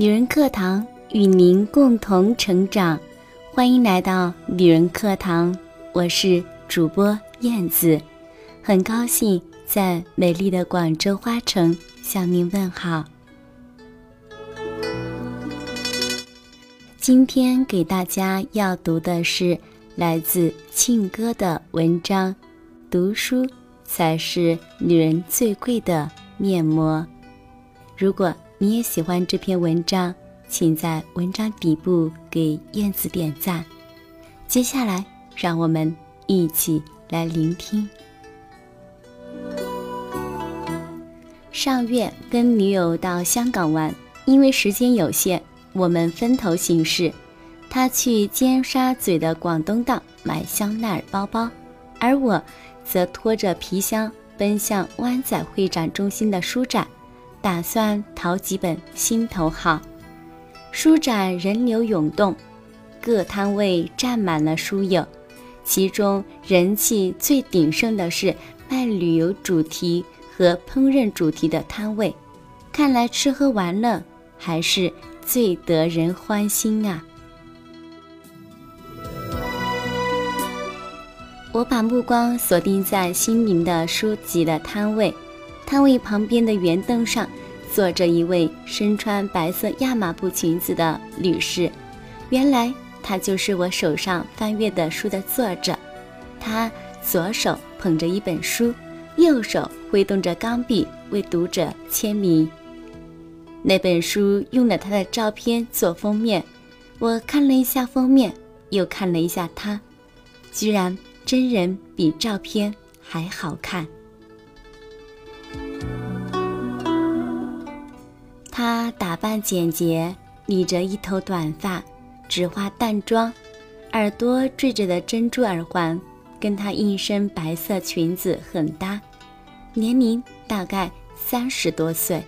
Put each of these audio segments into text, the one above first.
女人课堂与您共同成长，欢迎来到女人课堂，我是主播燕子，很高兴在美丽的广州花城向您问好。今天给大家要读的是来自庆哥的文章，《读书才是女人最贵的面膜》。如果你也喜欢这篇文章，请在文章底部给燕子点赞。接下来，让我们一起来聆听。上月跟女友到香港玩，因为时间有限，我们分头行事。他去尖沙咀的广东道买香奈儿包包，而我则拖着皮箱奔向湾仔会展中心的书展。打算淘几本心头好。书展人流涌动，各摊位站满了书友，其中人气最鼎盛的是卖旅游主题和烹饪主题的摊位。看来吃喝玩乐还是最得人欢心啊！我把目光锁定在新宁的书籍的摊位。摊位旁边的圆凳上，坐着一位身穿白色亚麻布裙子的女士。原来她就是我手上翻阅的书的作者。她左手捧着一本书，右手挥动着钢笔为读者签名。那本书用了她的照片做封面，我看了一下封面，又看了一下她，居然真人比照片还好看。扮简洁，理着一头短发，只化淡妆，耳朵缀着的珍珠耳环跟她一身白色裙子很搭，年龄大概三十多岁。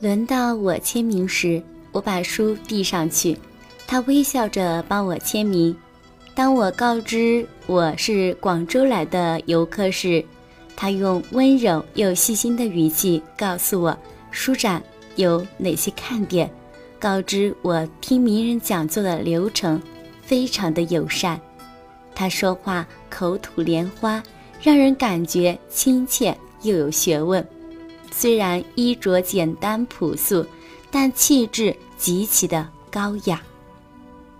轮到我签名时，我把书递上去，她微笑着帮我签名。当我告知我是广州来的游客时，她用温柔又细心的语气告诉我。书展有哪些看点？告知我听名人讲座的流程，非常的友善。他说话口吐莲花，让人感觉亲切又有学问。虽然衣着简单朴素，但气质极其的高雅。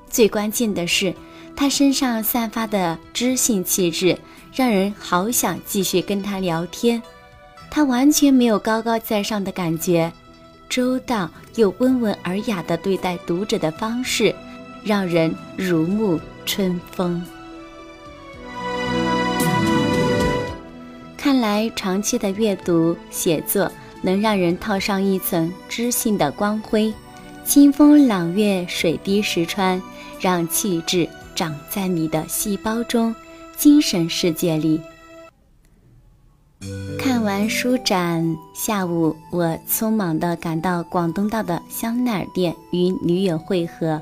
最关键的是，他身上散发的知性气质，让人好想继续跟他聊天。他完全没有高高在上的感觉，周到又温文尔雅的对待读者的方式，让人如沐春风。看来长期的阅读写作能让人套上一层知性的光辉，清风朗月，水滴石穿，让气质长在你的细胞中、精神世界里。完书展，下午我匆忙地赶到广东道的香奈儿店与女友会合。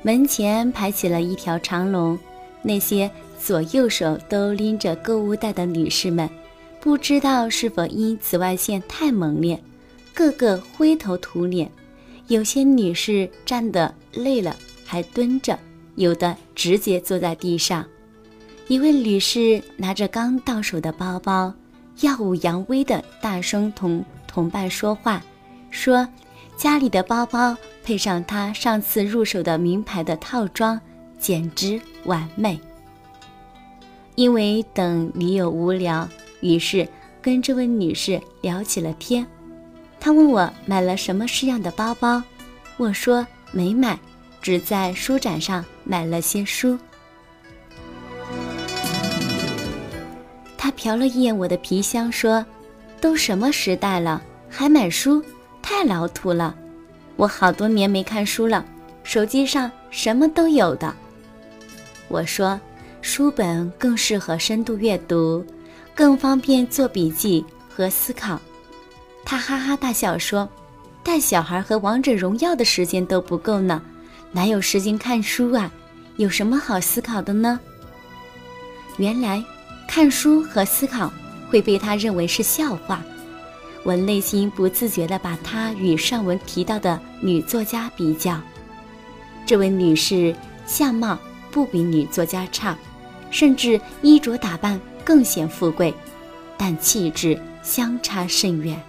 门前排起了一条长龙，那些左右手都拎着购物袋的女士们，不知道是否因紫外线太猛烈，个个灰头土脸。有些女士站得累了还蹲着，有的直接坐在地上。一位女士拿着刚到手的包包。耀武扬威的大声同同伴说话，说家里的包包配上他上次入手的名牌的套装，简直完美。因为等女友无聊，于是跟这位女士聊起了天。她问我买了什么式样的包包，我说没买，只在书展上买了些书。瞟了一眼我的皮箱，说：“都什么时代了，还买书，太老土了。我好多年没看书了，手机上什么都有的。”我说：“书本更适合深度阅读，更方便做笔记和思考。”他哈哈大笑说：“带小孩和王者荣耀的时间都不够呢，哪有时间看书啊？有什么好思考的呢？”原来。看书和思考会被他认为是笑话，我内心不自觉地把她与上文提到的女作家比较。这位女士相貌不比女作家差，甚至衣着打扮更显富贵，但气质相差甚远。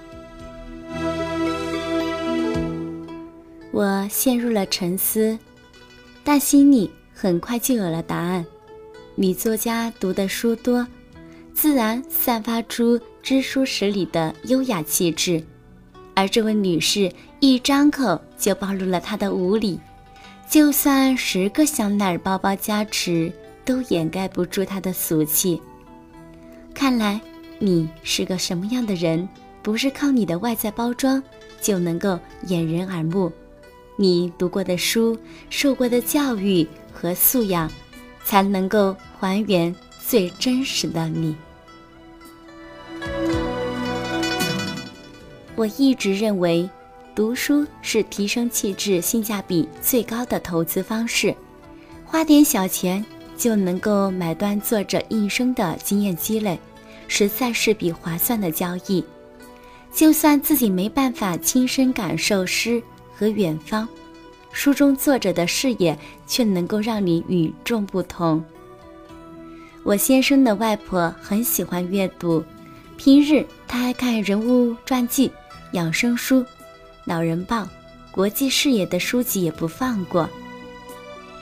我陷入了沉思，但心里很快就有了答案。女作家读的书多，自然散发出知书识礼的优雅气质，而这位女士一张口就暴露了她的无礼，就算十个香奈儿包包加持，都掩盖不住她的俗气。看来你是个什么样的人，不是靠你的外在包装就能够掩人耳目。你读过的书、受过的教育和素养，才能够还原最真实的你。我一直认为，读书是提升气质性价比最高的投资方式。花点小钱就能够买断作者一生的经验积累，实在是笔划算的交易。就算自己没办法亲身感受诗。和远方，书中作者的视野却能够让你与众不同。我先生的外婆很喜欢阅读，平日她爱看人物传记、养生书、老人报、国际视野的书籍也不放过。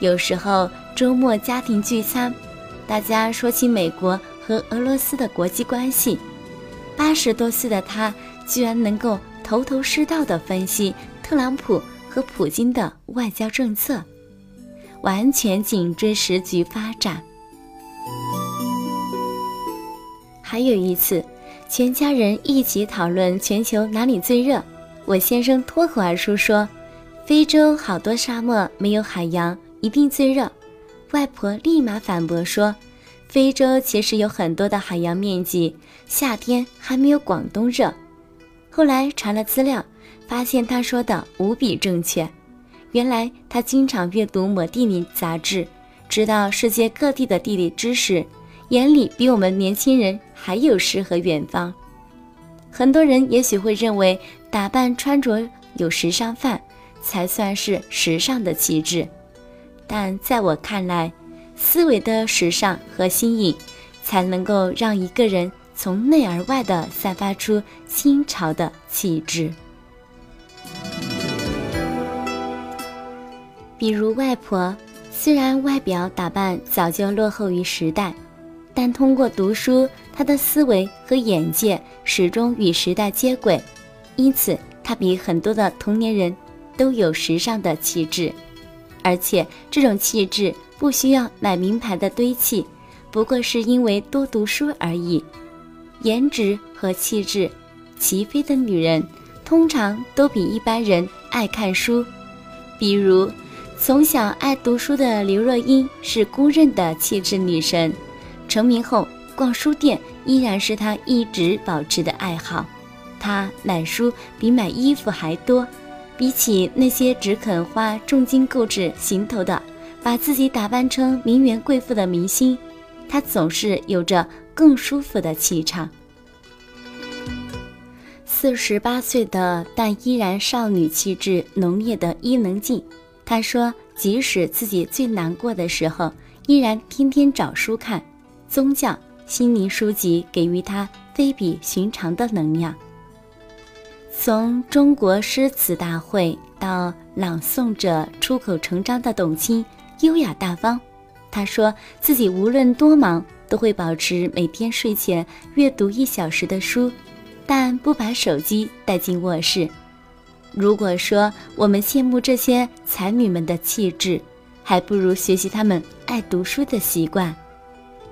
有时候周末家庭聚餐，大家说起美国和俄罗斯的国际关系，八十多岁的他居然能够头头是道地分析。特朗普和普京的外交政策完全紧追时局发展。还有一次，全家人一起讨论全球哪里最热，我先生脱口而出说：“非洲好多沙漠，没有海洋，一定最热。”外婆立马反驳说：“非洲其实有很多的海洋面积，夏天还没有广东热。”后来查了资料。发现他说的无比正确，原来他经常阅读《某地理》杂志，知道世界各地的地理知识，眼里比我们年轻人还有诗和远方。很多人也许会认为打扮穿着有时尚范才算是时尚的气质，但在我看来，思维的时尚和新颖，才能够让一个人从内而外的散发出新潮的气质。比如外婆，虽然外表打扮早就落后于时代，但通过读书，她的思维和眼界始终与时代接轨，因此她比很多的同年人都有时尚的气质，而且这种气质不需要买名牌的堆砌，不过是因为多读书而已。颜值和气质齐飞的女人，通常都比一般人爱看书，比如。从小爱读书的刘若英是公认的气质女神，成名后逛书店依然是她一直保持的爱好。她买书比买衣服还多，比起那些只肯花重金购置行头的，把自己打扮成名媛贵妇的明星，她总是有着更舒服的气场。四十八岁的但依然少女气质浓烈的伊能静。他说：“即使自己最难过的时候，依然天天找书看，宗教、心灵书籍给予他非比寻常的能量。从中国诗词大会到朗诵者出口成章的董卿，优雅大方。他说自己无论多忙，都会保持每天睡前阅读一小时的书，但不把手机带进卧室。”如果说我们羡慕这些才女们的气质，还不如学习她们爱读书的习惯。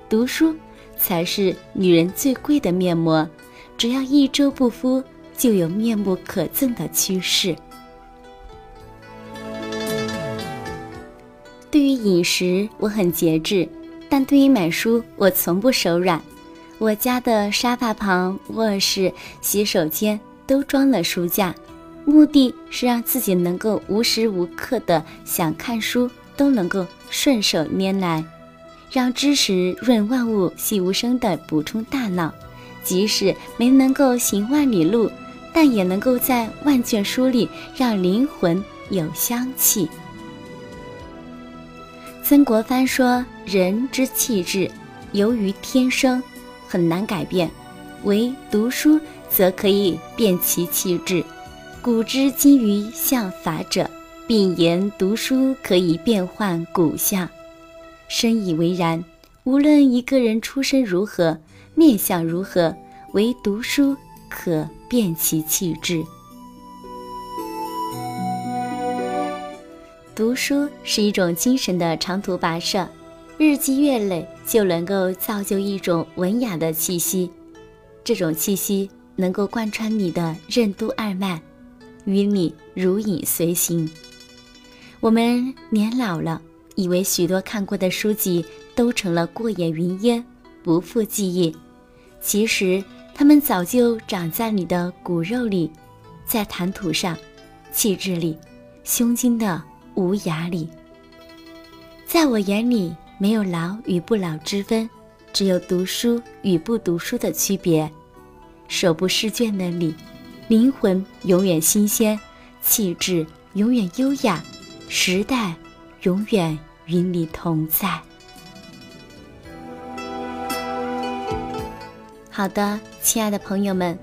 读书才是女人最贵的面膜，只要一周不敷，就有面目可憎的趋势。对于饮食，我很节制，但对于买书，我从不手软。我家的沙发旁、卧室、洗手间都装了书架。目的是让自己能够无时无刻的想看书都能够顺手拈来，让知识润万物，细无声的补充大脑。即使没能够行万里路，但也能够在万卷书里让灵魂有香气。曾国藩说：“人之气质，由于天生，很难改变；唯读书，则可以变其气质。古之今于相法者，并言读书可以变换骨相。深以为然。无论一个人出身如何，面相如何，唯读书可变其气质。”读书是一种精神的长途跋涉，日积月累就能够造就一种文雅的气息。这种气息能够贯穿你的任督二脉，与你如影随形。我们年老了，以为许多看过的书籍都成了过眼云烟，不复记忆。其实，它们早就长在你的骨肉里，在谈吐上、气质里、胸襟的。无涯里，在我眼里没有老与不老之分，只有读书与不读书的区别。手不释卷的你，灵魂永远新鲜，气质永远优雅，时代永远与你同在。好的，亲爱的朋友们，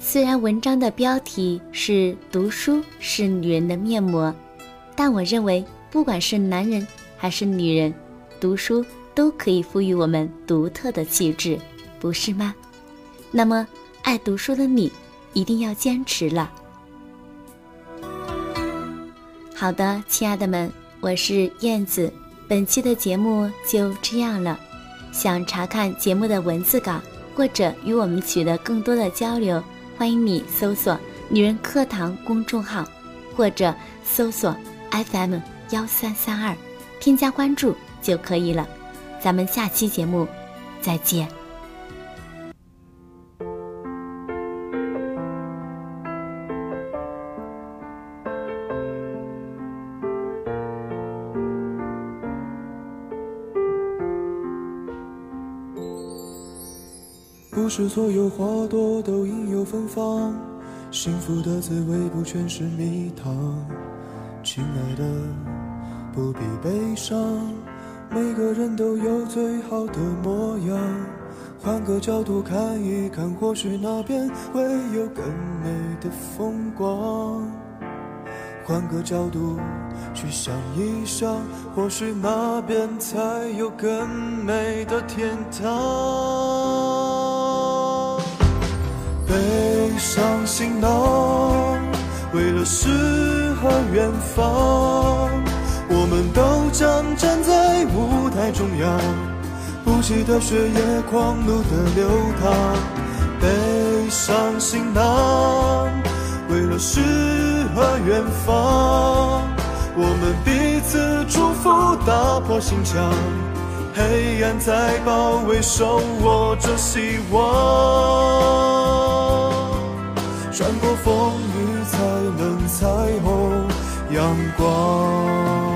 虽然文章的标题是“读书是女人的面膜”。但我认为，不管是男人还是女人，读书都可以赋予我们独特的气质，不是吗？那么，爱读书的你一定要坚持了。好的，亲爱的们，我是燕子，本期的节目就这样了。想查看节目的文字稿，或者与我们取得更多的交流，欢迎你搜索“女人课堂”公众号，或者搜索。FM 幺三三二，添加关注就可以了。咱们下期节目再见。不是所有花朵都应有芬芳，幸福的滋味不全是蜜糖。亲爱的，不必悲伤，每个人都有最好的模样。换个角度看一看，或许那边会有更美的风光。换个角度去想一想，或许那边才有更美的天堂。背上行囊，为了诗。和远方，我们都将站在舞台中央。不羁的血液，狂怒的流淌，背上行囊，为了诗和远方。我们彼此祝福，打破心墙，黑暗在包围，手握着希望。穿过风雨，才能彩虹阳光。